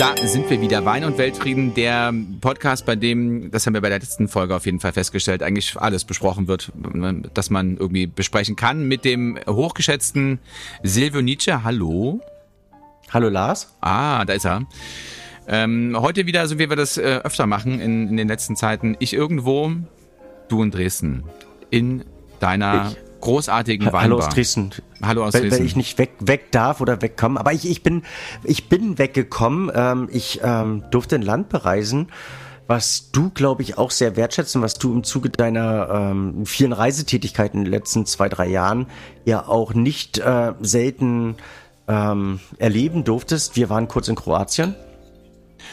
Da sind wir wieder. Wein und Weltfrieden, der Podcast, bei dem, das haben wir bei der letzten Folge auf jeden Fall festgestellt, eigentlich alles besprochen wird, dass man irgendwie besprechen kann mit dem hochgeschätzten Silvio Nietzsche. Hallo. Hallo Lars. Ah, da ist er. Ähm, heute wieder, so wie wir das äh, öfter machen in, in den letzten Zeiten. Ich irgendwo, du in Dresden. In deiner ich großartigen Weinbar. Hallo aus Dresden. Hallo aus Dresden. Wenn ich nicht weg, weg darf oder wegkommen. Aber ich, ich, bin, ich bin weggekommen. Ähm, ich ähm, durfte ein Land bereisen, was du, glaube ich, auch sehr wertschätzen, was du im Zuge deiner ähm, vielen Reisetätigkeiten in den letzten zwei, drei Jahren ja auch nicht äh, selten ähm, erleben durftest. Wir waren kurz in Kroatien.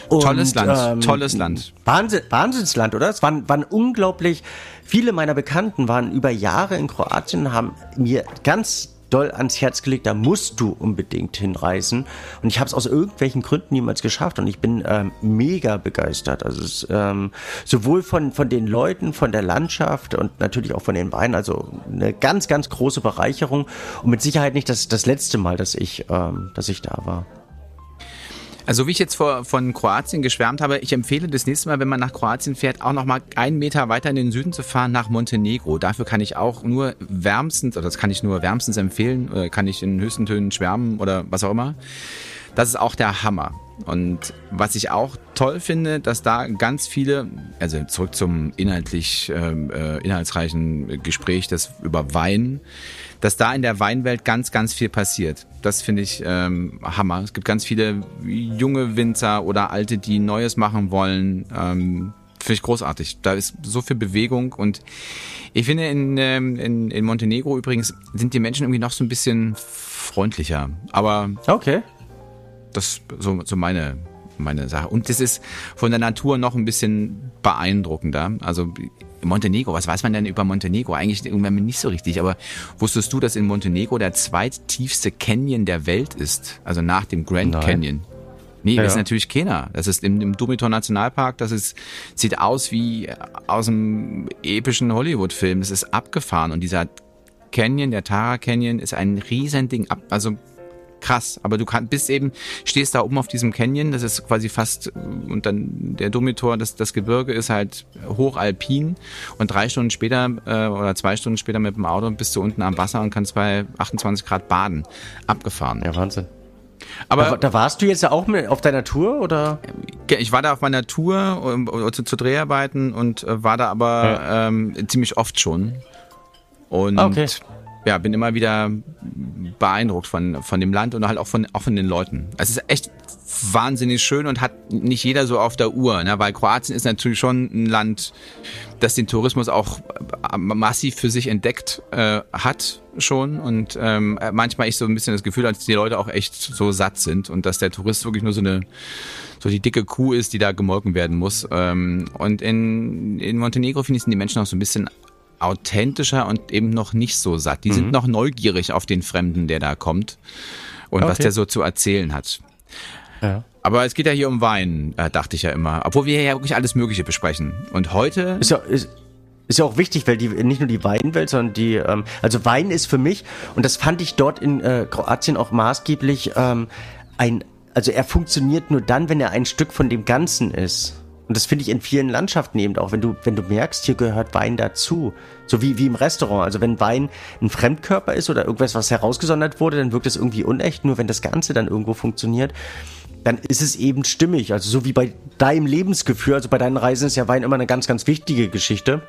Und, tolles Land, ähm, tolles Land. Wahnsinn, Wahnsinnsland, oder? Es waren, waren unglaublich, viele meiner Bekannten waren über Jahre in Kroatien, haben mir ganz doll ans Herz gelegt, da musst du unbedingt hinreisen. Und ich habe es aus irgendwelchen Gründen niemals geschafft und ich bin ähm, mega begeistert. Also es, ähm, sowohl von, von den Leuten, von der Landschaft und natürlich auch von den Weinen. Also eine ganz, ganz große Bereicherung und mit Sicherheit nicht das, das letzte Mal, dass ich, ähm, dass ich da war. Also wie ich jetzt vor, von Kroatien geschwärmt habe, ich empfehle das nächste Mal, wenn man nach Kroatien fährt, auch noch mal einen Meter weiter in den Süden zu fahren, nach Montenegro. Dafür kann ich auch nur wärmstens, oder das kann ich nur wärmstens empfehlen, oder kann ich in höchsten Tönen schwärmen oder was auch immer. Das ist auch der Hammer. Und was ich auch toll finde, dass da ganz viele, also zurück zum inhaltlich ähm, äh, inhaltsreichen Gespräch das über Wein, dass da in der Weinwelt ganz, ganz viel passiert. Das finde ich ähm, Hammer. Es gibt ganz viele junge Winzer oder Alte, die Neues machen wollen. Ähm, finde ich großartig. Da ist so viel Bewegung und ich finde in, ähm, in, in Montenegro übrigens sind die Menschen irgendwie noch so ein bisschen freundlicher. Aber okay. Das so, so meine meine Sache. Und das ist von der Natur noch ein bisschen beeindruckender. Also Montenegro, was weiß man denn über Montenegro? Eigentlich nicht so richtig, aber wusstest du, dass in Montenegro der zweittiefste Canyon der Welt ist? Also nach dem Grand Nein. Canyon. Nee, ja, das ist natürlich keiner. Das ist im, im Dumitor Nationalpark, das ist, sieht aus wie aus einem epischen Hollywood-Film. Das ist abgefahren und dieser Canyon, der Tara Canyon, ist ein Riesending. Also krass. Aber du kann, bist eben, stehst da oben auf diesem Canyon, das ist quasi fast, und dann der Domitor, das, das Gebirge ist halt hochalpin und drei Stunden später äh, oder zwei Stunden später mit dem Auto bist du unten am Wasser und kannst bei 28 Grad baden. Abgefahren. Ja, Wahnsinn. Aber da, da, warst du jetzt ja auch mit auf deiner Tour oder? Ich war da auf meiner Tour um, um, zu, zu, Dreharbeiten und äh, war da aber ja. ähm, ziemlich oft schon. Und okay ja, bin immer wieder beeindruckt von, von dem Land und halt auch von, auch von den Leuten. Es ist echt wahnsinnig schön und hat nicht jeder so auf der Uhr, ne? weil Kroatien ist natürlich schon ein Land, das den Tourismus auch massiv für sich entdeckt äh, hat schon und ähm, manchmal ich so ein bisschen das Gefühl, dass die Leute auch echt so satt sind und dass der Tourist wirklich nur so eine so die dicke Kuh ist, die da gemolken werden muss. Ähm, und in, in Montenegro finde ich sind die Menschen auch so ein bisschen authentischer und eben noch nicht so satt. Die mhm. sind noch neugierig auf den Fremden, der da kommt und okay. was der so zu erzählen hat. Ja. Aber es geht ja hier um Wein, äh, dachte ich ja immer. Obwohl wir ja wirklich alles Mögliche besprechen. Und heute. Ist ja, ist, ist ja auch wichtig, weil die nicht nur die Weinwelt, sondern die, ähm, also Wein ist für mich, und das fand ich dort in äh, Kroatien auch maßgeblich, ähm, ein, also er funktioniert nur dann, wenn er ein Stück von dem Ganzen ist. Und das finde ich in vielen Landschaften eben auch, wenn du, wenn du merkst, hier gehört Wein dazu. So wie, wie im Restaurant. Also wenn Wein ein Fremdkörper ist oder irgendwas, was herausgesondert wurde, dann wirkt es irgendwie unecht. Nur wenn das Ganze dann irgendwo funktioniert, dann ist es eben stimmig. Also so wie bei deinem Lebensgefühl, also bei deinen Reisen ist ja Wein immer eine ganz, ganz wichtige Geschichte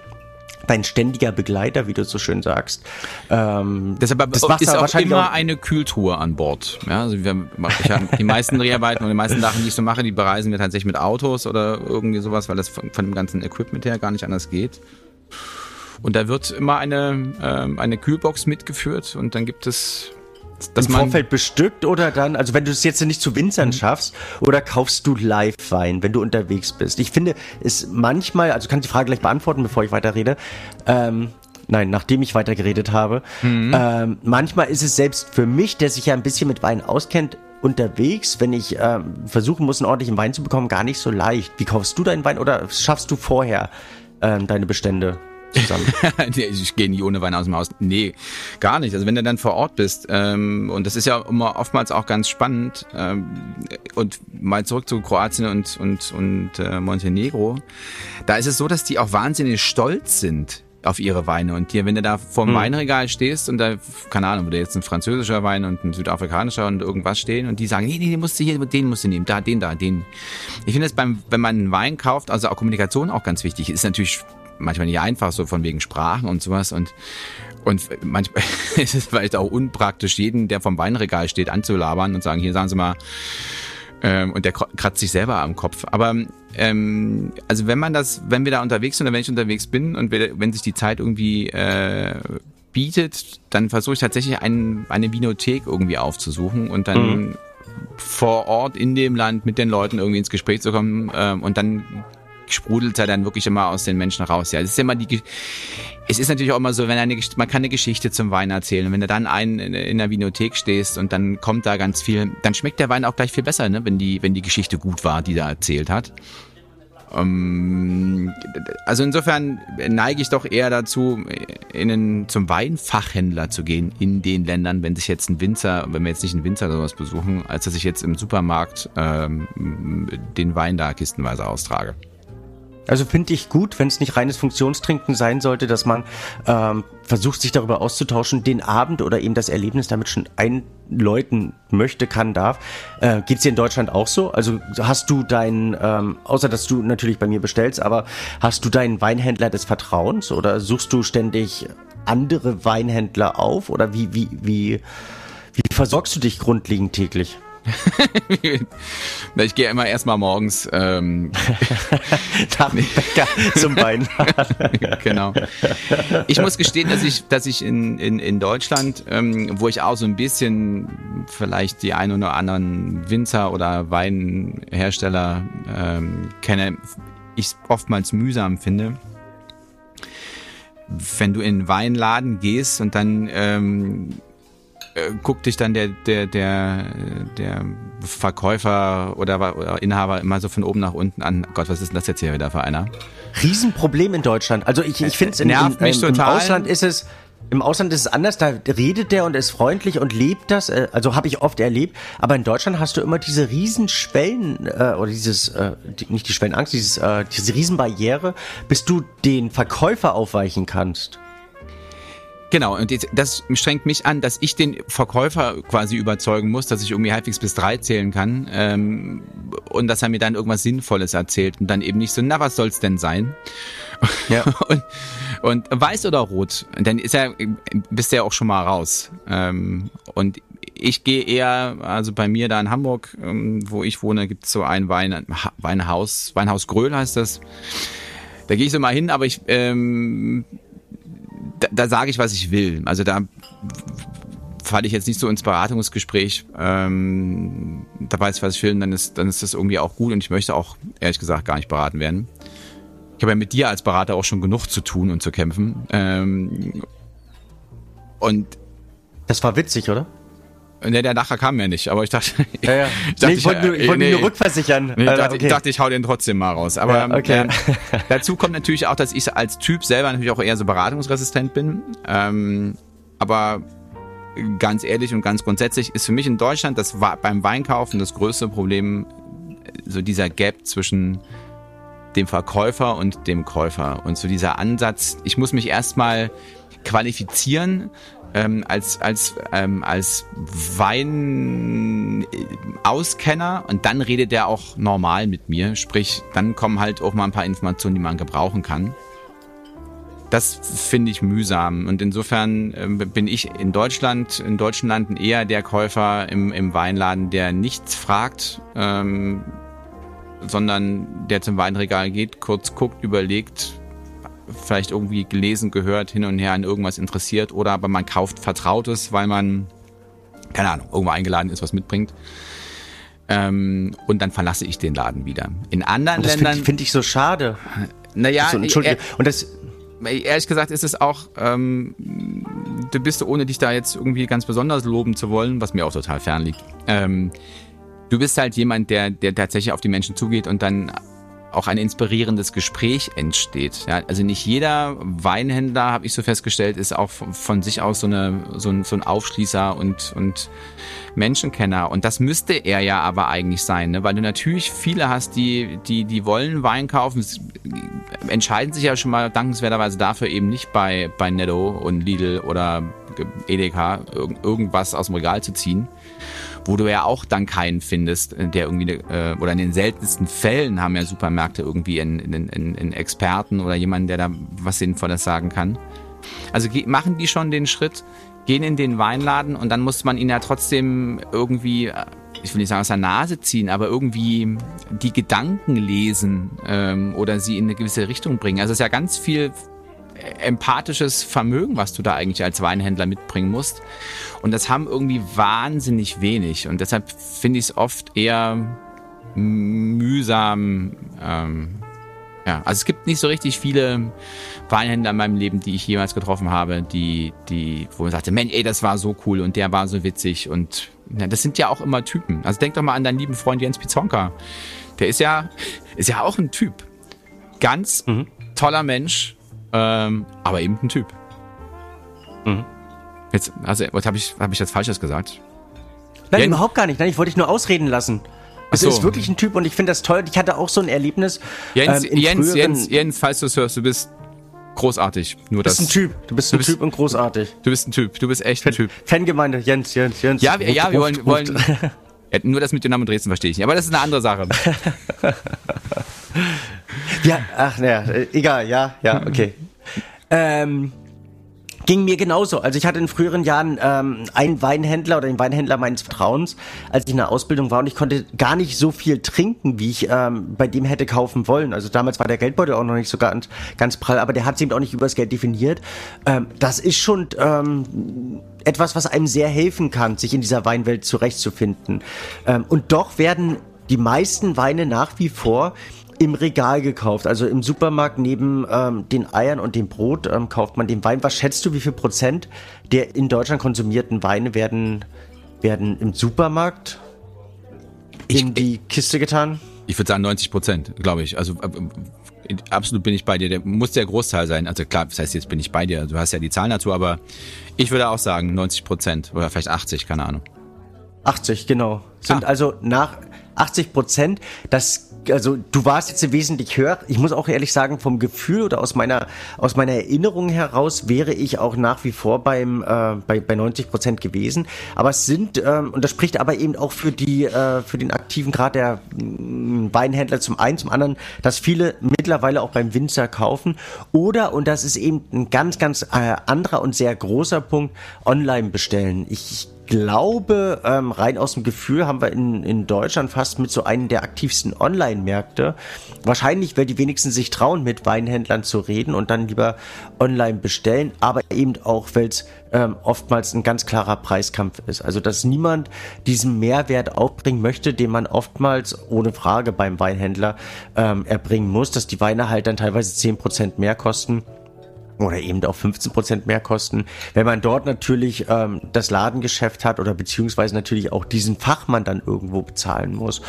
dein ständiger Begleiter, wie du so schön sagst. Ähm, Deshalb das ist auch immer auch eine Kühltour an Bord. Ja, also wir, ich hab die meisten Dreharbeiten und die meisten Sachen, die ich so mache, die bereisen wir tatsächlich mit Autos oder irgendwie sowas, weil das von, von dem ganzen Equipment her gar nicht anders geht. Und da wird immer eine, ähm, eine Kühlbox mitgeführt und dann gibt es das Im Vorfeld bestückt oder dann, also wenn du es jetzt nicht zu Winzern mhm. schaffst, oder kaufst du Live-Wein, wenn du unterwegs bist? Ich finde es manchmal, also kann ich die Frage gleich beantworten, bevor ich weiterrede. Ähm, nein, nachdem ich weitergeredet habe. Mhm. Ähm, manchmal ist es selbst für mich, der sich ja ein bisschen mit Wein auskennt, unterwegs, wenn ich ähm, versuchen muss, einen ordentlichen Wein zu bekommen, gar nicht so leicht. Wie kaufst du deinen Wein oder schaffst du vorher ähm, deine Bestände? Zusammen? ich gehe nie ohne Wein aus dem Haus. Nee, gar nicht. Also wenn du dann vor Ort bist, ähm, und das ist ja immer oftmals auch ganz spannend, ähm, und mal zurück zu Kroatien und, und, und äh, Montenegro, da ist es so, dass die auch wahnsinnig stolz sind auf ihre Weine. Und dir, wenn du da vor dem hm. Weinregal stehst und da, keine Ahnung, wo da jetzt ein französischer Wein und ein südafrikanischer und irgendwas stehen und die sagen, nee, nee, den musst du hier, den musst du nehmen, da, den da, den. Ich finde es beim, wenn man einen Wein kauft, also auch Kommunikation auch ganz wichtig, ist natürlich manchmal nicht einfach, so von wegen Sprachen und sowas und und manchmal ist es vielleicht auch unpraktisch, jeden, der vom Weinregal steht, anzulabern und sagen, hier sagen Sie mal, ähm, und der kratzt sich selber am Kopf. Aber ähm, also wenn man das, wenn wir da unterwegs sind oder wenn ich unterwegs bin und wenn sich die Zeit irgendwie äh, bietet, dann versuche ich tatsächlich ein, eine Vinothek irgendwie aufzusuchen und dann mhm. vor Ort in dem Land mit den Leuten irgendwie ins Gespräch zu kommen ähm, und dann sprudelt er dann wirklich immer aus den Menschen raus. Ja, es ist immer die, es ist natürlich auch immer so, wenn eine, man kann eine Geschichte zum Wein erzählen. Und wenn du dann einen in der Vinothek stehst und dann kommt da ganz viel, dann schmeckt der Wein auch gleich viel besser, ne? wenn die, wenn die Geschichte gut war, die er erzählt hat. Ähm, also insofern neige ich doch eher dazu, in einen, zum Weinfachhändler zu gehen in den Ländern, wenn sich jetzt ein Winzer, wenn wir jetzt nicht einen Winzer oder sowas besuchen, als dass ich jetzt im Supermarkt ähm, den Wein da kistenweise austrage. Also finde ich gut, wenn es nicht reines Funktionstrinken sein sollte, dass man ähm, versucht, sich darüber auszutauschen, den Abend oder eben das Erlebnis damit schon einläuten möchte, kann, darf. Äh, Geht dir in Deutschland auch so? Also hast du deinen, ähm, außer dass du natürlich bei mir bestellst, aber hast du deinen Weinhändler des Vertrauens oder suchst du ständig andere Weinhändler auf oder wie, wie, wie, wie versorgst du dich grundlegend täglich? Ich gehe immer erstmal morgens ähm, Nach Bäcker zum Wein. genau. Ich muss gestehen, dass ich, dass ich in, in, in Deutschland, ähm, wo ich auch so ein bisschen vielleicht die ein oder anderen Winzer oder Weinhersteller ähm, kenne, ich oftmals mühsam finde wenn du in einen Weinladen gehst und dann ähm, äh, guckt dich dann der, der, der, der Verkäufer oder, oder Inhaber immer so von oben nach unten an. Gott, was ist denn das jetzt hier wieder für einer? Riesenproblem in Deutschland. Also ich, ich finde es in, in, in, im Ausland ist es im Ausland ist es anders, da redet der und ist freundlich und lebt das, äh, also habe ich oft erlebt, aber in Deutschland hast du immer diese Riesenschwellen äh, oder dieses, äh, die, nicht die Schwellenangst, dieses, äh, diese Riesenbarriere, bis du den Verkäufer aufweichen kannst. Genau, und jetzt, das strengt mich an, dass ich den Verkäufer quasi überzeugen muss, dass ich irgendwie halbwegs bis drei zählen kann ähm, und dass er mir dann irgendwas Sinnvolles erzählt und dann eben nicht so, na, was soll's denn sein? Ja. und, und weiß oder rot, dann ist er, bist du ja auch schon mal raus. Ähm, und ich gehe eher, also bei mir da in Hamburg, ähm, wo ich wohne, gibt's so ein Wein, Weinhaus, Weinhaus Gröhl heißt das. Da gehe ich so mal hin, aber ich ähm, da, da sage ich, was ich will. Also da falle ich jetzt nicht so ins Beratungsgespräch, ähm, da weiß ich, was ich will, und dann ist, dann ist das irgendwie auch gut und ich möchte auch, ehrlich gesagt, gar nicht beraten werden. Ich habe ja mit dir als Berater auch schon genug zu tun und zu kämpfen. Ähm, und das war witzig, oder? Ne, der nachher kam ja nicht, aber ich dachte, ja, ja. ich, nee, ich wollte, ich wollte nee, nur rückversichern. Nee, ich, dachte, okay. ich dachte, ich hau den trotzdem mal raus. Aber ja, okay. äh, dazu kommt natürlich auch, dass ich als Typ selber natürlich auch eher so beratungsresistent bin. Ähm, aber ganz ehrlich und ganz grundsätzlich ist für mich in Deutschland das beim Weinkaufen das größte Problem so dieser Gap zwischen dem Verkäufer und dem Käufer und so dieser Ansatz, ich muss mich erstmal qualifizieren ähm, als, als, ähm, als Weinauskenner und dann redet er auch normal mit mir. Sprich, dann kommen halt auch mal ein paar Informationen, die man gebrauchen kann. Das finde ich mühsam. Und insofern äh, bin ich in Deutschland, in deutschen Landen eher der Käufer im, im Weinladen, der nichts fragt, ähm, sondern der zum Weinregal geht, kurz guckt, überlegt, vielleicht irgendwie gelesen, gehört, hin und her an irgendwas interessiert oder aber man kauft Vertrautes, weil man, keine Ahnung, irgendwo eingeladen ist, was mitbringt. Ähm, und dann verlasse ich den Laden wieder. In anderen und das Ländern. Finde find ich so schade. Naja, so, Entschuldigung. und das. Ehrlich gesagt ist es auch, ähm, du bist ohne dich da jetzt irgendwie ganz besonders loben zu wollen, was mir auch total fern liegt. Ähm, du bist halt jemand, der, der tatsächlich auf die Menschen zugeht und dann auch ein inspirierendes Gespräch entsteht. Ja, also nicht jeder Weinhändler, habe ich so festgestellt, ist auch von sich aus so, eine, so, ein, so ein Aufschließer und, und Menschenkenner. Und das müsste er ja aber eigentlich sein, ne? weil du natürlich viele hast, die, die, die wollen Wein kaufen, entscheiden sich ja schon mal dankenswerterweise dafür eben nicht bei, bei Netto und Lidl oder Edeka irgendwas aus dem Regal zu ziehen wo du ja auch dann keinen findest, der irgendwie, äh, oder in den seltensten Fällen haben ja Supermärkte irgendwie einen Experten oder jemanden, der da was Sinnvolles sagen kann. Also machen die schon den Schritt, gehen in den Weinladen und dann muss man ihn ja trotzdem irgendwie, äh, ich will nicht sagen aus der Nase ziehen, aber irgendwie die Gedanken lesen ähm, oder sie in eine gewisse Richtung bringen. Also es ist ja ganz viel empathisches Vermögen, was du da eigentlich als Weinhändler mitbringen musst. Und das haben irgendwie wahnsinnig wenig. Und deshalb finde ich es oft eher mühsam. Ähm, ja, also es gibt nicht so richtig viele Weinhändler in meinem Leben, die ich jemals getroffen habe, die, die, wo man sagte, Mensch, ey, das war so cool und der war so witzig und ja, das sind ja auch immer Typen. Also denk doch mal an deinen lieben Freund Jens Pizonka. Der ist ja, ist ja auch ein Typ. Ganz mhm. toller Mensch, ähm, aber eben ein Typ. Mhm. Jetzt, also, was habe ich, hab ich jetzt Falsches gesagt? Nein, Jen überhaupt gar nicht. Nein, ich wollte dich nur ausreden lassen. Es so. ist wirklich ein Typ und ich finde das toll. Ich hatte auch so ein Erlebnis. Jens, ähm, Jens, Jens, Jens, falls du es hörst, du bist großartig. Nur du bist das, ein Typ. Du bist ein bist, Typ und großartig. Du bist ein Typ. Du bist echt ein Typ. Fangemeinde, Jens, Jens, Jens. Ja, wir, ja, wir wollen, wollen ja, nur das mit Dynamo Dresden verstehe ich nicht. Aber das ist eine andere Sache. ja, ach, naja, egal, ja, ja, okay. Ähm, ging mir genauso. Also ich hatte in früheren Jahren ähm, einen Weinhändler oder den Weinhändler meines Vertrauens, als ich in der Ausbildung war und ich konnte gar nicht so viel trinken, wie ich ähm, bei dem hätte kaufen wollen. Also damals war der Geldbeutel auch noch nicht so ganz, ganz prall, aber der hat sich eben auch nicht übers Geld definiert. Ähm, das ist schon ähm, etwas, was einem sehr helfen kann, sich in dieser Weinwelt zurechtzufinden. Ähm, und doch werden die meisten Weine nach wie vor im Regal gekauft. Also im Supermarkt neben ähm, den Eiern und dem Brot ähm, kauft man den Wein. Was schätzt du, wie viel Prozent der in Deutschland konsumierten Weine werden, werden im Supermarkt in ich, die Kiste getan? Ich würde sagen 90 Prozent, glaube ich. Also äh, absolut bin ich bei dir. Der muss der Großteil sein. Also klar, das heißt, jetzt bin ich bei dir. Du hast ja die Zahlen dazu, aber ich würde auch sagen 90 Prozent oder vielleicht 80, keine Ahnung. 80, genau. Sind ah. also nach 80 Prozent. Das also du warst jetzt wesentlich höher. Ich muss auch ehrlich sagen, vom Gefühl oder aus meiner aus meiner Erinnerung heraus wäre ich auch nach wie vor beim äh, bei, bei 90 Prozent gewesen. Aber es sind ähm, und das spricht aber eben auch für die äh, für den aktiven Grad der äh, Weinhändler zum einen, zum anderen, dass viele mittlerweile auch beim Winzer kaufen oder und das ist eben ein ganz ganz äh, anderer und sehr großer Punkt online bestellen. Ich glaube, ähm, rein aus dem Gefühl haben wir in, in Deutschland fast mit so einem der aktivsten Online-Märkte. Wahrscheinlich, weil die wenigsten sich trauen, mit Weinhändlern zu reden und dann lieber online bestellen, aber eben auch, weil es ähm, oftmals ein ganz klarer Preiskampf ist. Also, dass niemand diesen Mehrwert aufbringen möchte, den man oftmals ohne Frage beim Weinhändler ähm, erbringen muss, dass die Weine halt dann teilweise zehn Prozent mehr kosten oder eben auch 15 Prozent mehr kosten. Wenn man dort natürlich ähm, das Ladengeschäft hat oder beziehungsweise natürlich auch diesen Fachmann dann irgendwo bezahlen muss.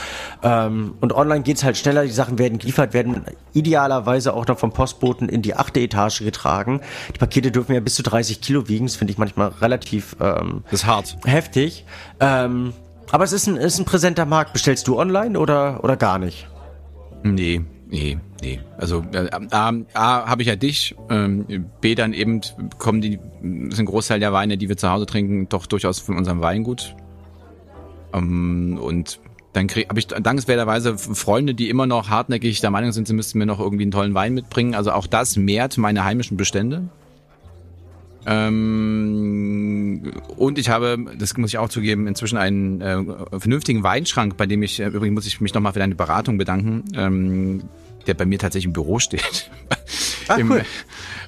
Ähm, und online geht's halt schneller, die Sachen werden geliefert, werden idealerweise auch noch vom Postboten in die achte Etage getragen. Die Pakete dürfen ja bis zu 30 Kilo wiegen, das finde ich manchmal relativ ähm, das ist hart. heftig. Ähm, aber es ist ein, ist ein präsenter Markt. Bestellst du online oder, oder gar nicht? Nee, nee. Nee, also A, A habe ich ja dich, ähm, B dann eben kommen die, ist ein Großteil der Weine, die wir zu Hause trinken, doch durchaus von unserem Weingut. Ähm, und dann habe ich dankenswerterweise Freunde, die immer noch hartnäckig der Meinung sind, sie müssten mir noch irgendwie einen tollen Wein mitbringen. Also auch das mehrt meine heimischen Bestände. Ähm, und ich habe, das muss ich auch zugeben, inzwischen einen äh, vernünftigen Weinschrank, bei dem ich, äh, übrigens muss ich mich nochmal für deine Beratung bedanken. Ähm, der bei mir tatsächlich im Büro steht. Ah, Im, cool.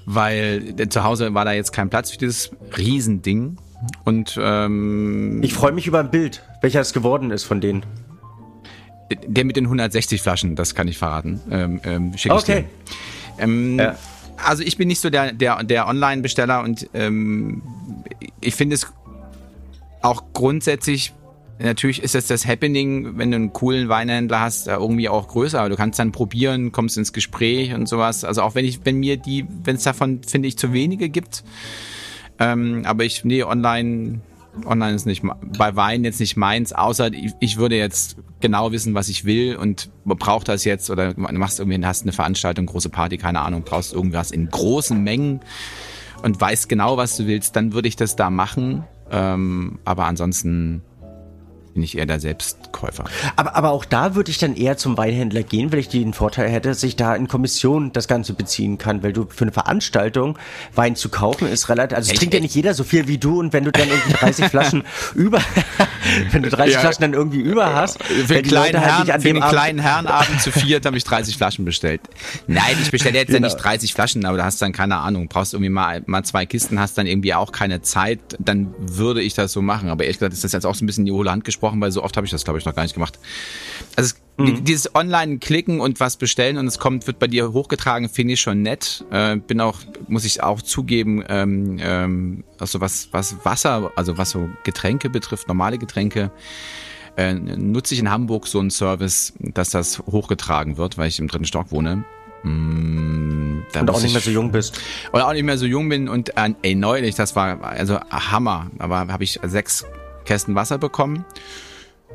Weil zu Hause war da jetzt kein Platz für dieses Riesending. Und ähm, ich freue mich über ein Bild, welcher es geworden ist von denen. Der mit den 160 Flaschen, das kann ich verraten. Ähm, ähm, schick okay. Ähm, ja. Also ich bin nicht so der, der, der Online-Besteller und ähm, ich finde es auch grundsätzlich natürlich ist jetzt das Happening, wenn du einen coolen Weinhändler hast, irgendwie auch größer. Du kannst dann probieren, kommst ins Gespräch und sowas. Also auch wenn ich, wenn mir die, wenn es davon, finde ich, zu wenige gibt. Ähm, aber ich, nee, online, online ist nicht, bei Wein jetzt nicht meins, außer ich, ich würde jetzt genau wissen, was ich will und braucht das jetzt oder du machst irgendwie, hast eine Veranstaltung, große Party, keine Ahnung, brauchst irgendwas in großen Mengen und weißt genau, was du willst, dann würde ich das da machen. Ähm, aber ansonsten bin ich eher der Selbstkäufer. Aber, aber auch da würde ich dann eher zum Weinhändler gehen, weil ich den Vorteil hätte, dass ich da in Kommission das Ganze beziehen kann, weil du für eine Veranstaltung Wein zu kaufen ist relativ, also es trinkt ja nicht jeder so viel wie du und wenn du dann irgendwie 30 Flaschen über, wenn du 30 ja. Flaschen dann irgendwie über hast, für den kleinen halt Herrn, für den kleinen Herrenabend zu viert habe ich 30 Flaschen bestellt. Nein, ich bestelle jetzt genau. ja nicht 30 Flaschen, aber du hast dann keine Ahnung, brauchst irgendwie mal, mal zwei Kisten, hast dann irgendwie auch keine Zeit, dann würde ich das so machen. Aber ehrlich gesagt ist das jetzt auch so ein bisschen in die hohle Hand gesprochen gesprochen, weil so oft habe ich das, glaube ich, noch gar nicht gemacht. Also mhm. dieses Online-Klicken und was bestellen und es kommt, wird bei dir hochgetragen, finde ich schon nett. Äh, bin auch, muss ich auch zugeben, ähm, ähm, also was, was Wasser, also was so Getränke betrifft, normale Getränke, äh, nutze ich in Hamburg so einen Service, dass das hochgetragen wird, weil ich im dritten Stock wohne. Mm, und auch nicht mehr so jung bist. Oder auch nicht mehr so jung bin und äh, ey, neulich, das war also Hammer. Aber habe ich sechs Kästen Wasser bekommen.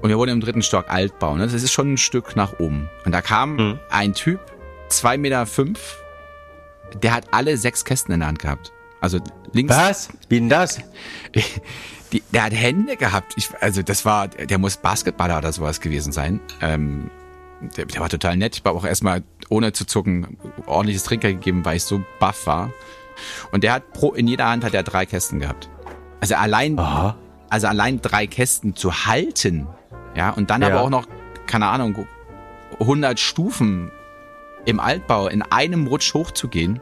Und wir wohnen im dritten Stock Altbau. Ne? Das ist schon ein Stück nach oben. Und da kam mhm. ein Typ, zwei Meter, fünf, der hat alle sechs Kästen in der Hand gehabt. Also links. Was? Wie denn das? Die, der hat Hände gehabt. Ich, also das war, der muss Basketballer oder sowas gewesen sein. Ähm, der, der war total nett. Ich habe auch erstmal, ohne zu zucken, ordentliches Trinker gegeben, weil ich so baff war. Und der hat pro, in jeder Hand hat er drei Kästen gehabt. Also allein, Aha also allein drei Kästen zu halten, ja, und dann ja. aber auch noch, keine Ahnung, 100 Stufen im Altbau in einem Rutsch hochzugehen,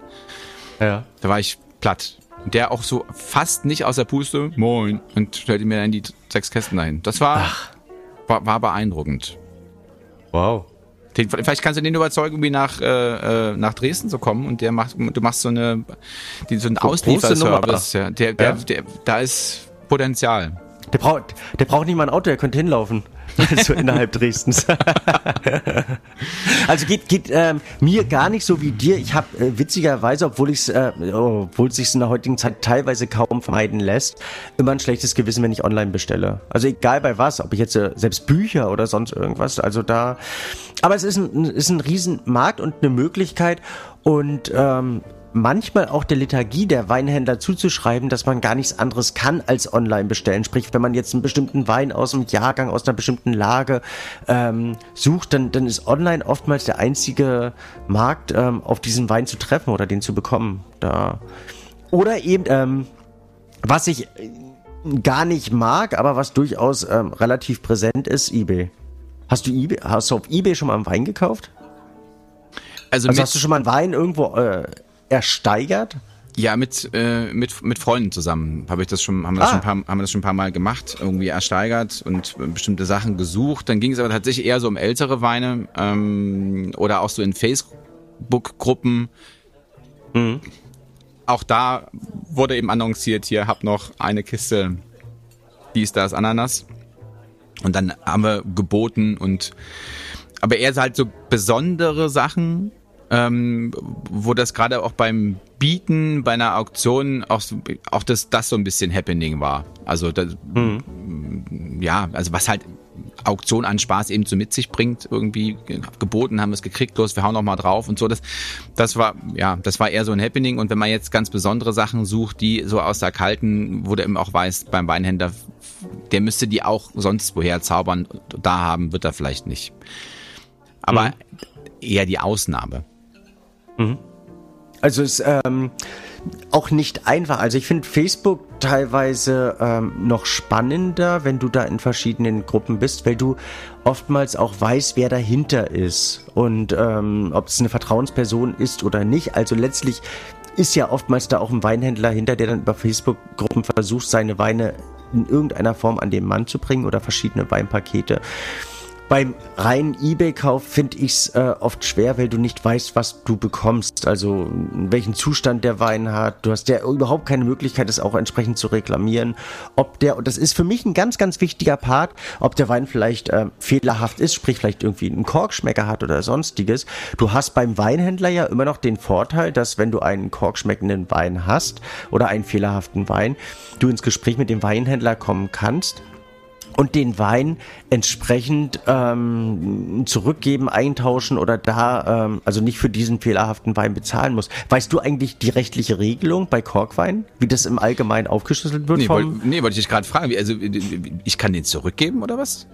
ja. da war ich platt. Der auch so fast nicht aus der Puste, moin, und stellte mir dann die sechs Kästen dahin. Das war, war, war beeindruckend. Wow. Den, vielleicht kannst du den überzeugen, irgendwie nach, äh, äh nach Dresden zu kommen und der macht, du machst so eine, die, so einen Auslieferservice. Ja, der, der, ja. der, da ist Potenzial. Der braucht, der braucht nicht mal ein Auto, er könnte hinlaufen. so innerhalb Dresdens. also geht, geht ähm, mir gar nicht so wie dir. Ich habe äh, witzigerweise, obwohl ich äh, es sich in der heutigen Zeit teilweise kaum vermeiden lässt, immer ein schlechtes Gewissen, wenn ich online bestelle. Also egal bei was, ob ich jetzt äh, selbst Bücher oder sonst irgendwas. Also da. Aber es ist ein, ist ein Riesenmarkt und eine Möglichkeit. Und ähm, manchmal auch der Lethargie der Weinhändler zuzuschreiben, dass man gar nichts anderes kann als online bestellen. Sprich, wenn man jetzt einen bestimmten Wein aus einem Jahrgang, aus einer bestimmten Lage ähm, sucht, dann, dann ist online oftmals der einzige Markt, ähm, auf diesen Wein zu treffen oder den zu bekommen. Da. Oder eben, ähm, was ich gar nicht mag, aber was durchaus ähm, relativ präsent ist, eBay. Hast du eBay, hast du auf eBay schon mal einen Wein gekauft? Also, also hast du schon mal einen Wein irgendwo äh, ersteigert? Ja, mit, äh, mit, mit Freunden zusammen habe ich das schon, haben wir, ah. das schon ein paar, haben wir das schon ein paar Mal gemacht, irgendwie ersteigert und bestimmte Sachen gesucht. Dann ging es aber tatsächlich eher so um ältere Weine ähm, oder auch so in Facebook-Gruppen. Mhm. Auch da wurde eben annonciert, hier hab noch eine Kiste dies, das, Ananas. Und dann haben wir geboten und aber eher halt so besondere Sachen, ähm, wo das gerade auch beim Bieten bei einer Auktion auch, auch das, das so ein bisschen Happening war. Also das, mhm. ja, also was halt Auktion an Spaß eben so mit sich bringt, irgendwie geboten haben wir es gekriegt, los, wir hauen noch mal drauf und so. Das, das war, ja, das war eher so ein Happening. Und wenn man jetzt ganz besondere Sachen sucht, die so aus der kalten, wo der eben auch weiß, beim Weinhändler, der müsste die auch sonst woher zaubern, da haben, wird er vielleicht nicht. Aber mhm. eher die Ausnahme. Mhm. Also es ist ähm, auch nicht einfach. Also ich finde Facebook teilweise ähm, noch spannender, wenn du da in verschiedenen Gruppen bist, weil du oftmals auch weißt, wer dahinter ist und ähm, ob es eine Vertrauensperson ist oder nicht. Also letztlich ist ja oftmals da auch ein Weinhändler hinter, der dann über Facebook-Gruppen versucht, seine Weine in irgendeiner Form an den Mann zu bringen oder verschiedene Weinpakete. Beim reinen Ebay-Kauf finde ich es äh, oft schwer, weil du nicht weißt, was du bekommst. Also welchen Zustand der Wein hat. Du hast ja überhaupt keine Möglichkeit, das auch entsprechend zu reklamieren. Ob der, und das ist für mich ein ganz, ganz wichtiger Part, ob der Wein vielleicht äh, fehlerhaft ist, sprich vielleicht irgendwie einen Korkschmecker hat oder sonstiges. Du hast beim Weinhändler ja immer noch den Vorteil, dass wenn du einen korkschmeckenden Wein hast oder einen fehlerhaften Wein, du ins Gespräch mit dem Weinhändler kommen kannst und den Wein entsprechend ähm, zurückgeben, eintauschen oder da, ähm, also nicht für diesen fehlerhaften Wein bezahlen muss. Weißt du eigentlich die rechtliche Regelung bei Korkwein, wie das im Allgemeinen aufgeschlüsselt wird? Nee, wollte nee, wollte ich dich gerade fragen. Also ich kann den zurückgeben oder was?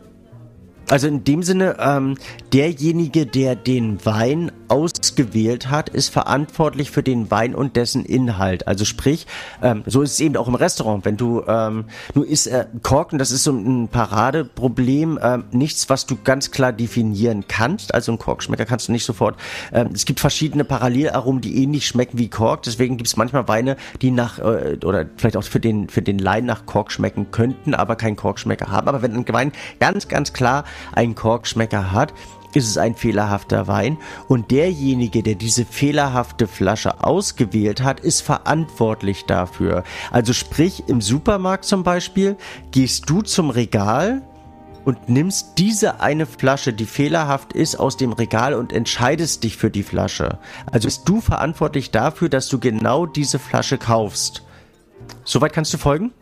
Also in dem Sinne, ähm, derjenige, der den Wein ausgewählt hat, ist verantwortlich für den Wein und dessen Inhalt. Also sprich, ähm, so ist es eben auch im Restaurant. Wenn du, ähm, du isst äh, Korken, das ist so ein Paradeproblem, ähm, nichts, was du ganz klar definieren kannst. Also ein Korkschmecker kannst du nicht sofort. Ähm, es gibt verschiedene Parallelaromen, die ähnlich schmecken wie Kork. Deswegen gibt es manchmal Weine, die nach äh, oder vielleicht auch für den für den Laien nach Kork schmecken könnten, aber keinen Korkschmecker haben. Aber wenn ein Wein ganz ganz klar einen Korkschmecker hat, ist es ein fehlerhafter Wein und derjenige, der diese fehlerhafte Flasche ausgewählt hat, ist verantwortlich dafür. Also sprich, im Supermarkt zum Beispiel, gehst du zum Regal und nimmst diese eine Flasche, die fehlerhaft ist, aus dem Regal und entscheidest dich für die Flasche. Also bist du verantwortlich dafür, dass du genau diese Flasche kaufst. Soweit kannst du folgen?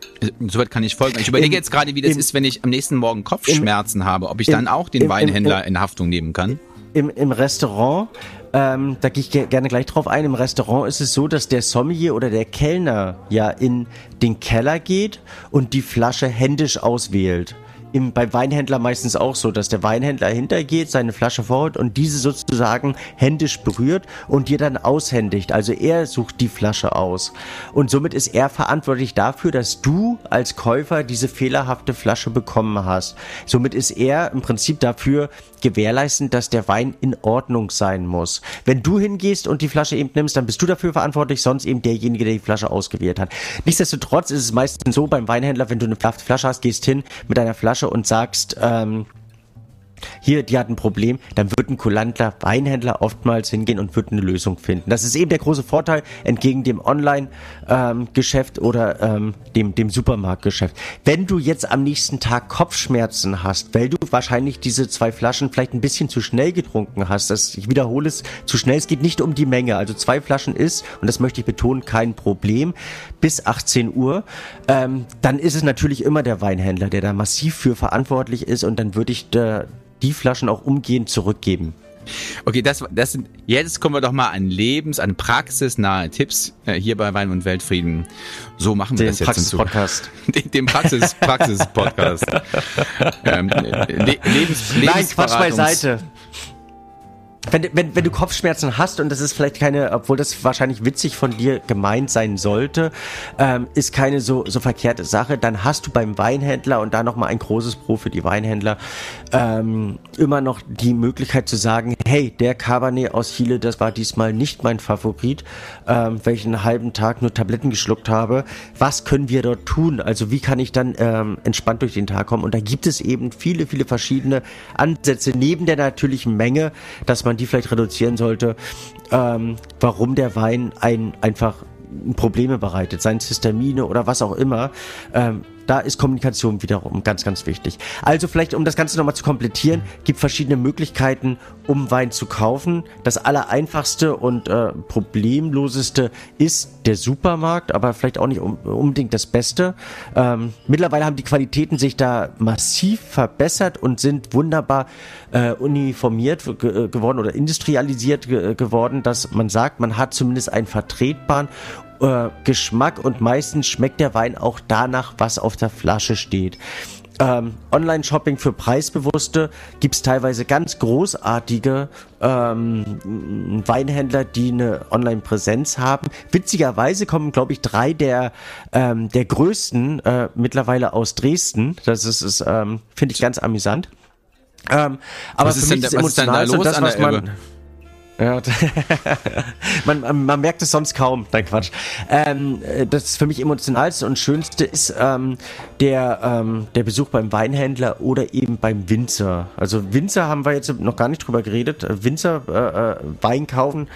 Soweit kann ich folgen. Ich überlege Im, jetzt gerade, wie das im, ist, wenn ich am nächsten Morgen Kopfschmerzen im, habe, ob ich dann auch den Weinhändler in Haftung nehmen kann. Im, im Restaurant, ähm, da gehe ich gerne gleich drauf ein, im Restaurant ist es so, dass der Sommelier oder der Kellner ja in den Keller geht und die Flasche händisch auswählt im, beim Weinhändler meistens auch so, dass der Weinhändler hintergeht, seine Flasche vorholt und diese sozusagen händisch berührt und dir dann aushändigt. Also er sucht die Flasche aus. Und somit ist er verantwortlich dafür, dass du als Käufer diese fehlerhafte Flasche bekommen hast. Somit ist er im Prinzip dafür gewährleistend, dass der Wein in Ordnung sein muss. Wenn du hingehst und die Flasche eben nimmst, dann bist du dafür verantwortlich, sonst eben derjenige, der die Flasche ausgewählt hat. Nichtsdestotrotz ist es meistens so beim Weinhändler, wenn du eine Flasche hast, gehst hin mit Flasche Flasche und sagst, ähm, hier, die hat ein Problem, dann wird ein kulanter Weinhändler oftmals hingehen und wird eine Lösung finden. Das ist eben der große Vorteil entgegen dem Online-Geschäft ähm, oder ähm, dem, dem Supermarktgeschäft. Wenn du jetzt am nächsten Tag Kopfschmerzen hast, weil du wahrscheinlich diese zwei Flaschen vielleicht ein bisschen zu schnell getrunken hast, das, ich wiederhole es, zu schnell, es geht nicht um die Menge. Also zwei Flaschen ist, und das möchte ich betonen, kein Problem, bis 18 Uhr, ähm, dann ist es natürlich immer der Weinhändler, der da massiv für verantwortlich ist und dann würde ich da die Flaschen auch umgehend zurückgeben. Okay, das, das sind, jetzt kommen wir doch mal an Lebens-, an praxisnahe Tipps äh, hier bei Wein und Weltfrieden. So machen wir den das jetzt. Praxis -Podcast. Den, den Praxis, Praxis-Podcast. ähm, Le Lebens, Nein, Quatsch beiseite wenn, wenn, wenn du Kopfschmerzen hast und das ist vielleicht keine, obwohl das wahrscheinlich witzig von dir gemeint sein sollte, ähm, ist keine so, so verkehrte Sache, dann hast du beim Weinhändler und da nochmal ein großes Pro für die Weinhändler ähm, immer noch die Möglichkeit zu sagen, hey, der Cabernet aus Chile, das war diesmal nicht mein Favorit, ähm, weil ich einen halben Tag nur Tabletten geschluckt habe. Was können wir dort tun? Also wie kann ich dann ähm, entspannt durch den Tag kommen? Und da gibt es eben viele, viele verschiedene Ansätze neben der natürlichen Menge, dass man die vielleicht reduzieren sollte, ähm, warum der Wein ein einfach Probleme bereitet, seien Histamine oder was auch immer. Ähm, da ist Kommunikation wiederum ganz, ganz wichtig. Also vielleicht, um das Ganze nochmal zu komplettieren, gibt verschiedene Möglichkeiten, um Wein zu kaufen. Das allereinfachste und äh, problemloseste ist der Supermarkt, aber vielleicht auch nicht unbedingt das Beste. Ähm, mittlerweile haben die Qualitäten sich da massiv verbessert und sind wunderbar äh, uniformiert ge geworden oder industrialisiert ge geworden, dass man sagt, man hat zumindest einen vertretbaren äh, Geschmack und meistens schmeckt der Wein auch danach, was auf der Flasche steht. Ähm, Online-Shopping für Preisbewusste gibt's teilweise ganz großartige ähm, Weinhändler, die eine Online-Präsenz haben. Witzigerweise kommen, glaube ich, drei der, ähm, der größten äh, mittlerweile aus Dresden. Das ist, ist ähm, finde ich ganz amüsant. Ähm, aber was ist, denn, was ist denn da los das, an der Elbe? Ja, man, man merkt es sonst kaum. Nein, Quatsch. Ähm, das für mich emotionalste und schönste ist ähm, der, ähm, der Besuch beim Weinhändler oder eben beim Winzer. Also Winzer haben wir jetzt noch gar nicht drüber geredet. Winzer äh, äh, Wein kaufen,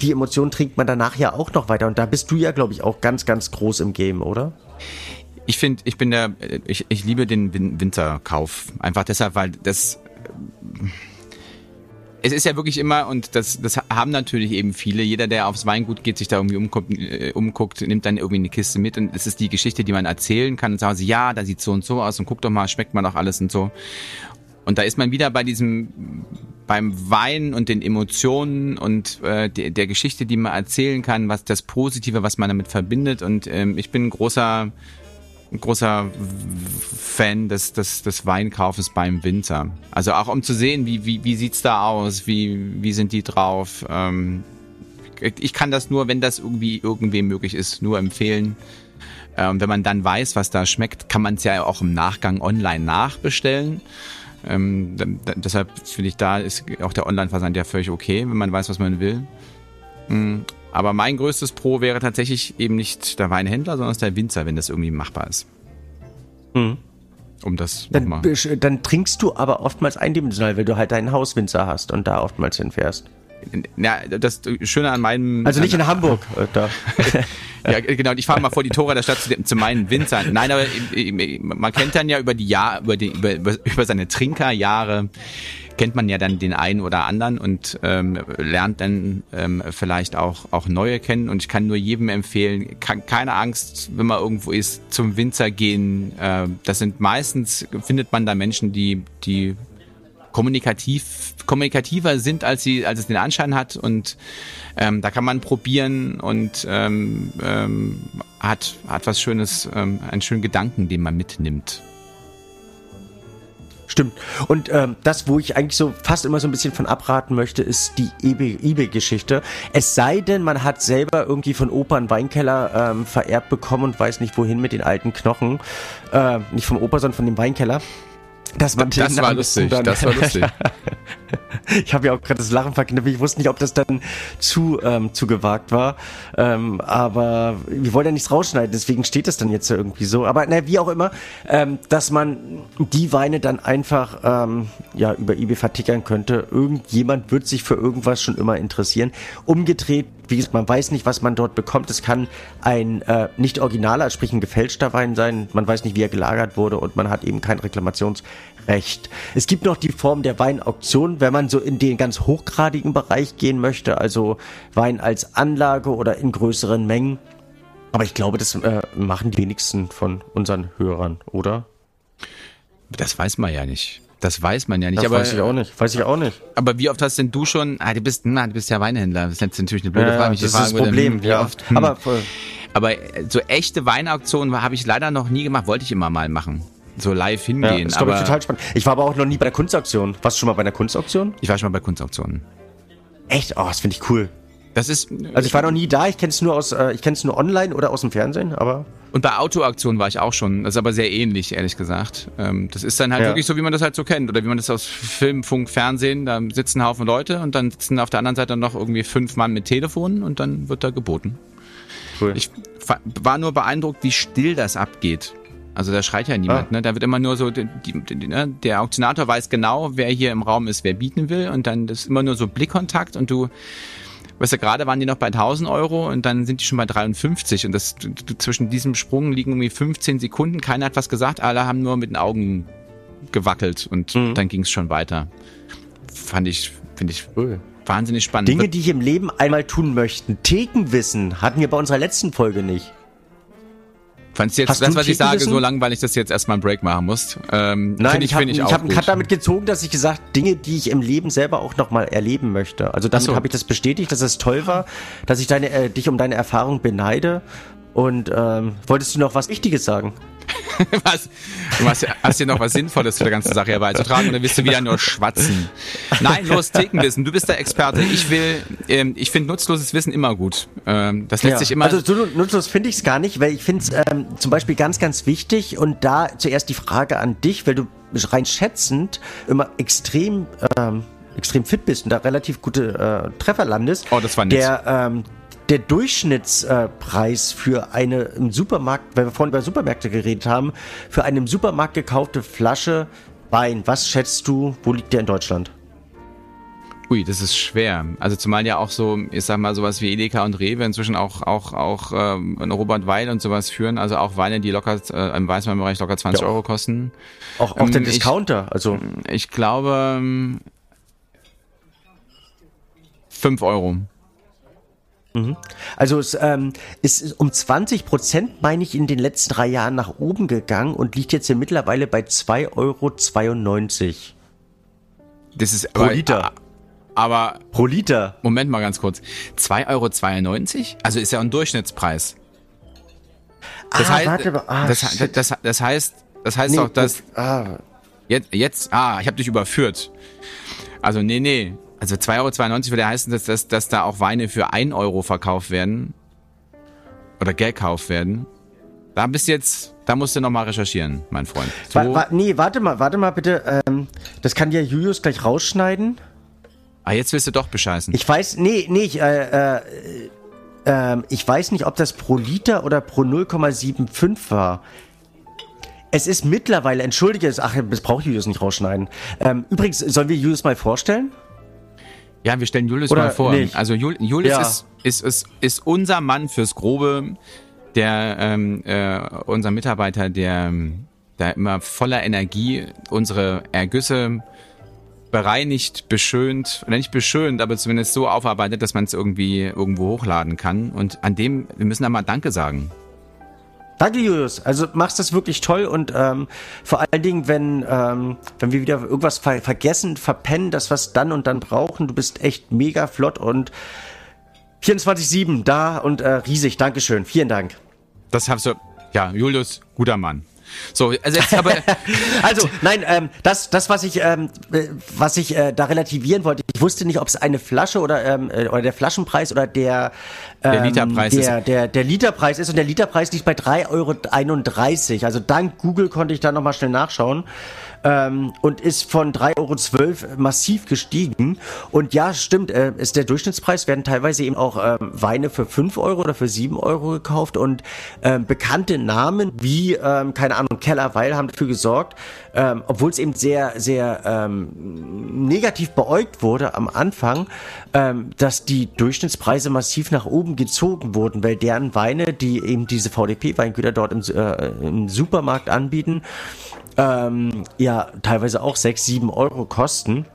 die Emotion trinkt man danach ja auch noch weiter. Und da bist du ja, glaube ich, auch ganz, ganz groß im Game, oder? Ich finde, ich bin der, ich, ich liebe den Winzerkauf. Einfach deshalb, weil das es ist ja wirklich immer, und das, das haben natürlich eben viele, jeder, der aufs Weingut geht, sich da irgendwie umguckt, äh, umguckt, nimmt dann irgendwie eine Kiste mit und es ist die Geschichte, die man erzählen kann und sagt, ja, da sieht so und so aus und guck doch mal, schmeckt man doch alles und so. Und da ist man wieder bei diesem, beim Wein und den Emotionen und äh, der, der Geschichte, die man erzählen kann, was das Positive, was man damit verbindet. Und ähm, ich bin ein großer ein großer Fan des, des, des Weinkaufes beim Winter. Also auch um zu sehen, wie, wie, wie sieht's da aus, wie, wie sind die drauf. Ähm, ich kann das nur, wenn das irgendwie irgendwem möglich ist, nur empfehlen. Ähm, wenn man dann weiß, was da schmeckt, kann man es ja auch im Nachgang online nachbestellen. Ähm, deshalb finde ich, da ist auch der Online-Versand ja völlig okay, wenn man weiß, was man will. Aber mein größtes Pro wäre tatsächlich eben nicht der Weinhändler, sondern der Winzer, wenn das irgendwie machbar ist. Mhm. Um das dann, nochmal. Dann trinkst du aber oftmals eindimensional, weil du halt deinen Hauswinzer hast und da oftmals hinfährst. Ja, das Schöne an meinem. Also nicht in Hamburg. Äh, da. ja, genau. Ich fahre mal vor die Tore der Stadt zu, zu meinen Winzern. Nein, aber man kennt dann ja über die Jahr, über, die, über, über seine Trinkerjahre kennt man ja dann den einen oder anderen und ähm, lernt dann ähm, vielleicht auch, auch neue kennen. Und ich kann nur jedem empfehlen, kann, keine Angst, wenn man irgendwo ist, zum Winzer gehen. Äh, das sind meistens, findet man da Menschen, die, die kommunikativ, kommunikativer sind, als sie, als es den Anschein hat. Und ähm, da kann man probieren und ähm, ähm, hat, hat was Schönes, ähm, einen schönen Gedanken, den man mitnimmt. Stimmt. Und ähm, das, wo ich eigentlich so fast immer so ein bisschen von abraten möchte, ist die eBay-Geschichte. Es sei denn, man hat selber irgendwie von Opa einen Weinkeller ähm, vererbt bekommen und weiß nicht wohin mit den alten Knochen. Äh, nicht vom Opa, sondern von dem Weinkeller. Das war, das war lustig, das war lustig. ich habe ja auch gerade das Lachen verknüpft. Ich wusste nicht, ob das dann zu, ähm, zu gewagt war. Ähm, aber wir wollen ja nichts rausschneiden, deswegen steht das dann jetzt irgendwie so. Aber na, wie auch immer, ähm, dass man die Weine dann einfach ähm, ja, über eBay vertickern könnte. Irgendjemand wird sich für irgendwas schon immer interessieren. Umgedreht wie gesagt, man weiß nicht, was man dort bekommt. Es kann ein äh, nicht originaler, sprich ein gefälschter Wein sein. Man weiß nicht, wie er gelagert wurde und man hat eben kein Reklamationsrecht. Es gibt noch die Form der Weinauktion, wenn man so in den ganz hochgradigen Bereich gehen möchte, also Wein als Anlage oder in größeren Mengen. Aber ich glaube, das äh, machen die wenigsten von unseren Hörern, oder? Das weiß man ja nicht. Das weiß man ja nicht. Das aber, weiß ich auch nicht. Weiß ich auch nicht. Aber wie oft hast denn du schon, ah, du bist, na, du bist ja Weinhändler. Das ist jetzt natürlich eine blöde ja, Frage. Das ist das Problem, wie ja. Oft, hm. Aber, aber so echte Weinauktionen habe ich leider noch nie gemacht. Wollte ich immer mal machen. So live hingehen. Ja, das ist, aber, ich, total spannend. Ich war aber auch noch nie bei der Kunstauktion. Warst du schon mal bei einer Kunstauktion? Ich war schon mal bei Kunstauktionen. Echt? Oh, das finde ich cool. Das ist. Also ich war noch nie da, ich kenne es nur aus, äh, ich kenne es nur online oder aus dem Fernsehen, aber. Und bei Autoaktionen war ich auch schon. Das ist aber sehr ähnlich, ehrlich gesagt. Ähm, das ist dann halt ja. wirklich so, wie man das halt so kennt. Oder wie man das aus Film, Funk, Fernsehen, da sitzen ein Haufen Leute und dann sitzen auf der anderen Seite noch irgendwie fünf Mann mit Telefonen und dann wird da geboten. Cool. Ich war nur beeindruckt, wie still das abgeht. Also da schreit ja niemand, ah. ne? Da wird immer nur so, die, die, die, ne? der Auktionator weiß genau, wer hier im Raum ist, wer bieten will und dann ist immer nur so Blickkontakt und du weißt du, gerade waren die noch bei 1000 Euro und dann sind die schon bei 53 und das zwischen diesem Sprung liegen irgendwie 15 Sekunden. Keiner hat was gesagt, alle haben nur mit den Augen gewackelt und mhm. dann ging es schon weiter. Fand ich, finde ich cool. wahnsinnig spannend. Dinge, die ich im Leben einmal tun möchten. Thekenwissen hatten wir bei unserer letzten Folge nicht. Fandest du jetzt Hast das, was ich sage, so langweilig, dass du jetzt erstmal einen Break machen musst? Ähm, Nein, ich, ich habe ich hab einen Cut damit gezogen, dass ich gesagt Dinge, die ich im Leben selber auch nochmal erleben möchte. Also damit so. habe ich das bestätigt, dass es toll war, dass ich deine, äh, dich um deine Erfahrung beneide. Und ähm, wolltest du noch was Wichtiges sagen? was? Du hast, dir noch was Sinnvolles zu der ganzen Sache herbeizutragen oder willst du wieder nur schwatzen? Nein, los, Thekenwissen. Du bist der Experte. Ich will, ähm, ich finde nutzloses Wissen immer gut. Ähm, das lässt ja. sich immer. Also so nutzlos finde ich es gar nicht, weil ich finde es ähm, zum Beispiel ganz, ganz wichtig und da zuerst die Frage an dich, weil du rein schätzend immer extrem ähm, extrem fit bist und da relativ gute äh, Treffer landest, oh, das war nett. der ähm, der Durchschnittspreis für eine im Supermarkt, weil wir vorhin über Supermärkte geredet haben, für eine im Supermarkt gekaufte Flasche Wein, was schätzt du, wo liegt der in Deutschland? Ui, das ist schwer. Also zumal ja auch so, ich sag mal, sowas wie Edeka und Rewe inzwischen auch auch auch ähm, Robert Weil und sowas führen. Also auch Weine, die locker äh, im Weißweinbereich locker 20 ja, Euro kosten. Auch, auch ähm, der Discounter, ich, also. Ich glaube 5 Euro. Mhm. Also es ähm, ist um 20 Prozent, meine ich, in den letzten drei Jahren nach oben gegangen und liegt jetzt hier mittlerweile bei 2,92 Euro. Das ist pro aber, Liter. Aber pro Liter. Moment mal ganz kurz. 2,92 Euro? Also ist ja ein Durchschnittspreis. Das ah, heißt, warte mal. Ah, das, das, das, das, heißt, das heißt nee, auch, dass ah. jetzt, jetzt, ah, ich habe dich überführt. Also nee, nee, also 2,92 Euro würde heißen, dass, dass, dass da auch Weine für 1 Euro verkauft werden. Oder gekauft werden. Da bist du jetzt, da musst du nochmal recherchieren, mein Freund. So. Wa, wa, nee, warte mal, warte mal bitte. Ähm, das kann dir Julius gleich rausschneiden. Ah, jetzt willst du doch bescheißen. Ich weiß, nee, nee, ich, äh, äh, äh, ich weiß nicht, ob das pro Liter oder pro 0,75 war. Es ist mittlerweile, entschuldige, ach, das braucht Julius nicht rausschneiden. Ähm, übrigens, sollen wir Julius mal vorstellen? Ja, wir stellen Julius Oder mal vor. Nicht. Also Jul Julius ja. ist, ist, ist, ist unser Mann fürs Grobe, der ähm, äh, unser Mitarbeiter, der da immer voller Energie unsere Ergüsse bereinigt, beschönt, oder nicht beschönt, aber zumindest so aufarbeitet, dass man es irgendwie irgendwo hochladen kann. Und an dem, wir müssen da mal Danke sagen. Danke, Julius. Also machst das wirklich toll und ähm, vor allen Dingen, wenn, ähm, wenn wir wieder irgendwas ver vergessen, verpennen, das was dann und dann brauchen, du bist echt mega flott und 24-7 da und äh, riesig. Dankeschön. Vielen Dank. Das hast du. Ja, Julius, guter Mann. So, also jetzt aber. also, nein, ähm, das, das, was ich, ähm, was ich äh, da relativieren wollte, ich wusste nicht, ob es eine Flasche oder, ähm, äh, oder der Flaschenpreis oder der, ähm, der Literpreis der, ist. Der, der Literpreis ist und der Literpreis liegt bei 3,31 Euro. Also dank Google konnte ich da nochmal schnell nachschauen ähm, und ist von 3,12 Euro massiv gestiegen. Und ja, stimmt, äh, ist der Durchschnittspreis, werden teilweise eben auch ähm, Weine für 5 Euro oder für 7 Euro gekauft und ähm, bekannte Namen wie, ähm, keine Ahnung, Keller Weil haben dafür gesorgt, ähm, obwohl es eben sehr, sehr ähm, negativ beäugt wurde am Anfang, dass die Durchschnittspreise massiv nach oben gezogen wurden, weil deren Weine, die eben diese VDP-Weingüter dort im, äh, im Supermarkt anbieten, ähm, ja teilweise auch 6, 7 Euro kosten.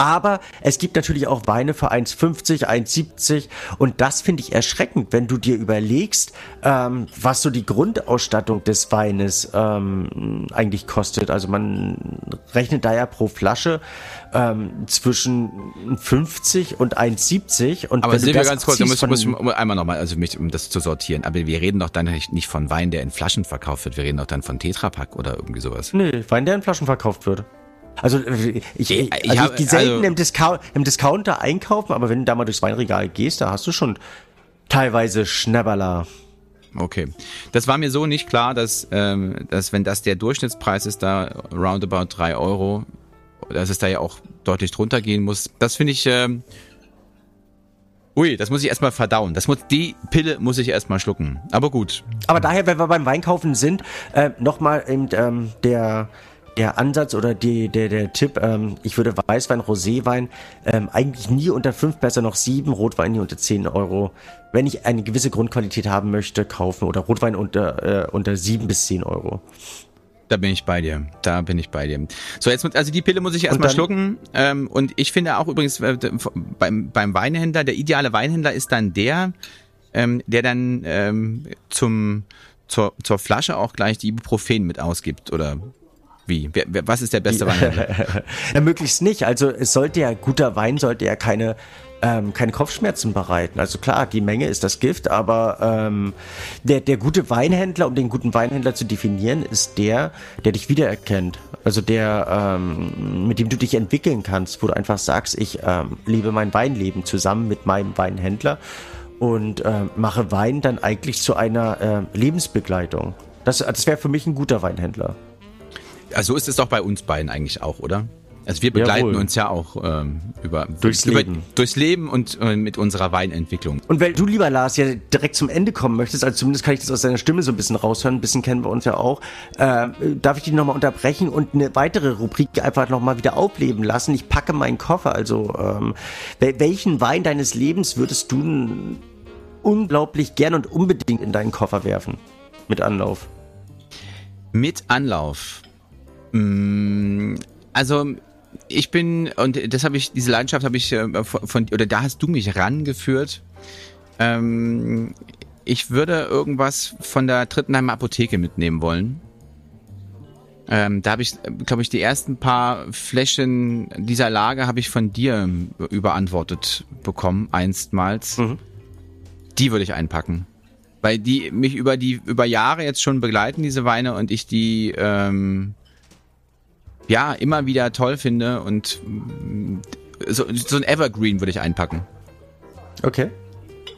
Aber es gibt natürlich auch Weine für 1,50, 1,70 und das finde ich erschreckend, wenn du dir überlegst, ähm, was so die Grundausstattung des Weines ähm, eigentlich kostet. Also man rechnet da ja pro Flasche ähm, zwischen 50 und 1,70 und Aber sehen wir ganz kurz, da muss, muss ich einmal nochmal, also mich, um das zu sortieren, aber wir reden doch dann nicht von Wein, der in Flaschen verkauft wird, wir reden doch dann von Tetrapack oder irgendwie sowas. Nee, Wein, der in Flaschen verkauft wird. Also äh, ich, ich, also ich, hab, ich selten also, im, Discount, im Discounter einkaufen, aber wenn du da mal durchs Weinregal gehst, da hast du schon teilweise Schnäpperler. Okay. Das war mir so nicht klar, dass, ähm, dass wenn das der Durchschnittspreis ist, da roundabout drei Euro, dass es da ja auch deutlich drunter gehen muss. Das finde ich. Ähm, Ui, das muss ich erstmal verdauen. Das muss, die Pille muss ich erstmal schlucken. Aber gut. Aber daher, wenn wir beim Weinkaufen sind, äh, nochmal eben ähm, der der Ansatz oder die, der, der Tipp, ähm, ich würde Weißwein, Roséwein ähm, eigentlich nie unter 5, besser noch 7, Rotwein nie unter 10 Euro. Wenn ich eine gewisse Grundqualität haben möchte, kaufen oder Rotwein unter, äh, unter 7 bis 10 Euro. Da bin ich bei dir. Da bin ich bei dir. So, jetzt, also die Pille muss ich erstmal schlucken. Ähm, und ich finde auch übrigens äh, beim, beim Weinhändler, der ideale Weinhändler ist dann der, ähm, der dann ähm, zum, zur, zur Flasche auch gleich die Ibuprofen mit ausgibt oder wie? Was ist der beste Wein? ja, möglichst nicht. Also es sollte ja, guter Wein sollte ja keine, ähm, keine Kopfschmerzen bereiten. Also klar, die Menge ist das Gift, aber ähm, der, der gute Weinhändler, um den guten Weinhändler zu definieren, ist der, der dich wiedererkennt. Also der, ähm, mit dem du dich entwickeln kannst, wo du einfach sagst, ich ähm, lebe mein Weinleben zusammen mit meinem Weinhändler und äh, mache Wein dann eigentlich zu einer äh, Lebensbegleitung. Das, das wäre für mich ein guter Weinhändler. Also ist es doch bei uns beiden eigentlich auch, oder? Also wir begleiten Jawohl. uns ja auch ähm, über, durchs, über, Leben. durchs Leben und äh, mit unserer Weinentwicklung. Und weil du, lieber Lars, ja direkt zum Ende kommen möchtest, also zumindest kann ich das aus deiner Stimme so ein bisschen raushören, ein bisschen kennen wir uns ja auch, äh, darf ich dich nochmal unterbrechen und eine weitere Rubrik einfach nochmal wieder aufleben lassen. Ich packe meinen Koffer. Also ähm, welchen Wein deines Lebens würdest du unglaublich gern und unbedingt in deinen Koffer werfen? Mit Anlauf. Mit Anlauf. Mm, also ich bin, und das habe ich, diese Leidenschaft habe ich äh, von, oder da hast du mich rangeführt. Ähm, ich würde irgendwas von der Trittenheimer Apotheke mitnehmen wollen. Ähm, da habe ich, glaube ich, die ersten paar Fläschchen dieser Lage habe ich von dir überantwortet bekommen, einstmals. Mhm. Die würde ich einpacken. Weil die mich über die über Jahre jetzt schon begleiten, diese Weine, und ich die ähm, ja, immer wieder toll finde und mm, so, so ein Evergreen würde ich einpacken. Okay.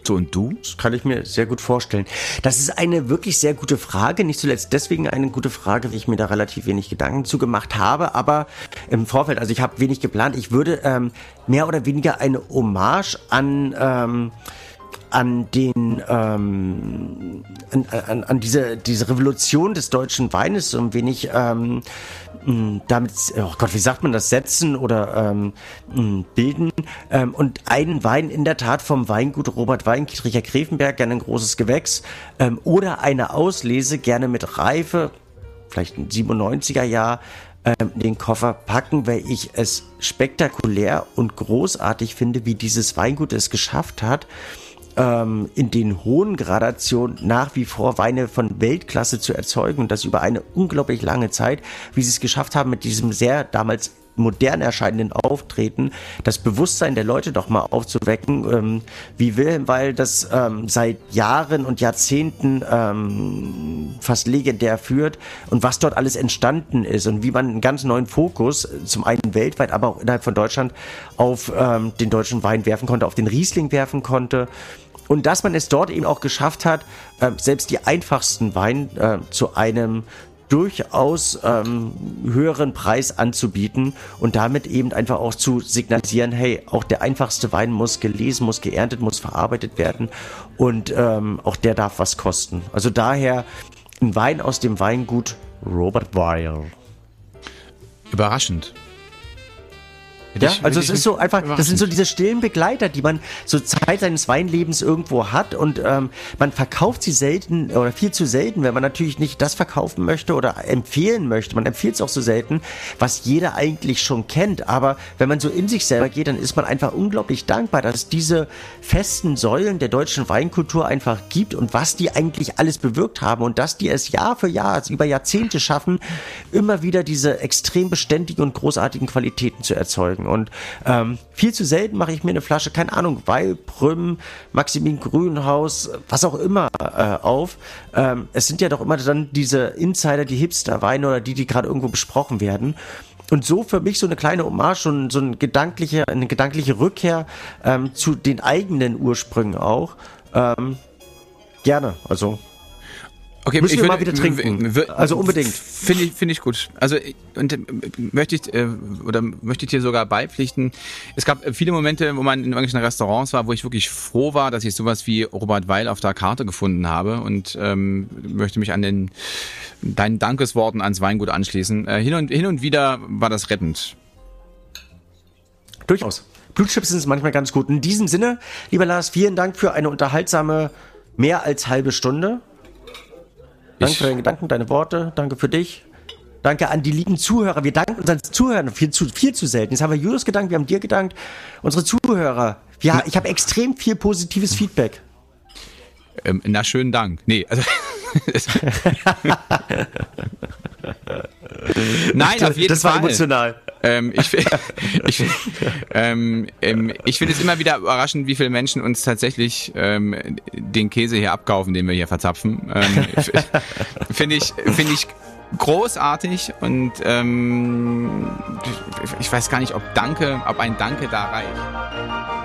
So, und du? Das kann ich mir sehr gut vorstellen. Das ist eine wirklich sehr gute Frage. Nicht zuletzt deswegen eine gute Frage, weil ich mir da relativ wenig Gedanken zu gemacht habe. Aber im Vorfeld, also ich habe wenig geplant. Ich würde ähm, mehr oder weniger eine Hommage an ähm, an den ähm, an, an, an diese diese Revolution des deutschen Weines so ein wenig ähm, damit oh Gott wie sagt man das setzen oder ähm, bilden. Ähm, und einen Wein in der Tat vom Weingut Robert Weinkircher Grevenberg gerne ein großes Gewächs ähm, oder eine Auslese gerne mit Reife vielleicht ein 97er Jahr ähm, den Koffer packen, weil ich es spektakulär und großartig finde, wie dieses Weingut es geschafft hat, ähm, in den hohen Gradationen nach wie vor Weine von Weltklasse zu erzeugen und das über eine unglaublich lange Zeit, wie sie es geschafft haben mit diesem sehr damals modern erscheinenden Auftreten, das Bewusstsein der Leute doch mal aufzuwecken, ähm, wie Wilhelm Weil das ähm, seit Jahren und Jahrzehnten ähm, fast legendär führt und was dort alles entstanden ist und wie man einen ganz neuen Fokus, zum einen weltweit, aber auch innerhalb von Deutschland, auf ähm, den deutschen Wein werfen konnte, auf den Riesling werfen konnte und dass man es dort eben auch geschafft hat, äh, selbst die einfachsten Weine äh, zu einem durchaus ähm, höheren Preis anzubieten und damit eben einfach auch zu signalisieren, hey, auch der einfachste Wein muss gelesen, muss geerntet, muss verarbeitet werden und ähm, auch der darf was kosten. Also daher ein Wein aus dem Weingut Robert Weil. Überraschend. Ja, also es ist so einfach, das sind so diese stillen Begleiter, die man so Zeit seines Weinlebens irgendwo hat und ähm, man verkauft sie selten oder viel zu selten, wenn man natürlich nicht das verkaufen möchte oder empfehlen möchte. Man empfiehlt es auch so selten, was jeder eigentlich schon kennt. Aber wenn man so in sich selber geht, dann ist man einfach unglaublich dankbar, dass es diese festen Säulen der deutschen Weinkultur einfach gibt und was die eigentlich alles bewirkt haben und dass die es Jahr für Jahr, also über Jahrzehnte schaffen, immer wieder diese extrem beständigen und großartigen Qualitäten zu erzeugen trinken. Und ähm, viel zu selten mache ich mir eine Flasche, keine Ahnung, Weilbrüm, Maximin Grünhaus, was auch immer äh, auf. Ähm, es sind ja doch immer dann diese Insider, die Hipster-Weine oder die, die gerade irgendwo besprochen werden. Und so für mich so eine kleine Hommage und so eine gedankliche, eine gedankliche Rückkehr ähm, zu den eigenen Ursprüngen auch. Ähm, gerne, also Okay, Müssen wir würde, mal wieder trinken. Also unbedingt. Finde ich, finde ich gut. Also und möchte ich äh, oder möchte ich dir sogar beipflichten. Es gab viele Momente, wo man in irgendwelchen Restaurants war, wo ich wirklich froh war, dass ich sowas wie Robert Weil auf der Karte gefunden habe und ähm, möchte mich an den deinen Dankesworten ans Weingut anschließen. Äh, hin und hin und wieder war das rettend. Durchaus. Blutchips sind manchmal ganz gut. In diesem Sinne, lieber Lars, vielen Dank für eine unterhaltsame mehr als halbe Stunde. Danke für deine Gedanken, deine Worte. Danke für dich. Danke an die lieben Zuhörer. Wir danken unseren Zuhörern viel zu, viel zu selten. Jetzt haben wir Julius gedankt, wir haben dir gedankt. Unsere Zuhörer. Ja, ich habe extrem viel positives Feedback. Ähm, na, schönen Dank. Nee, also. Nein, auf jeden das Fall. Das war emotional. Ähm, ich ich, ähm, ähm, ich finde es immer wieder überraschend, wie viele Menschen uns tatsächlich ähm, den Käse hier abkaufen, den wir hier verzapfen. Ähm, finde ich, finde ich großartig und ähm, ich weiß gar nicht, ob Danke, ob ein Danke da reicht.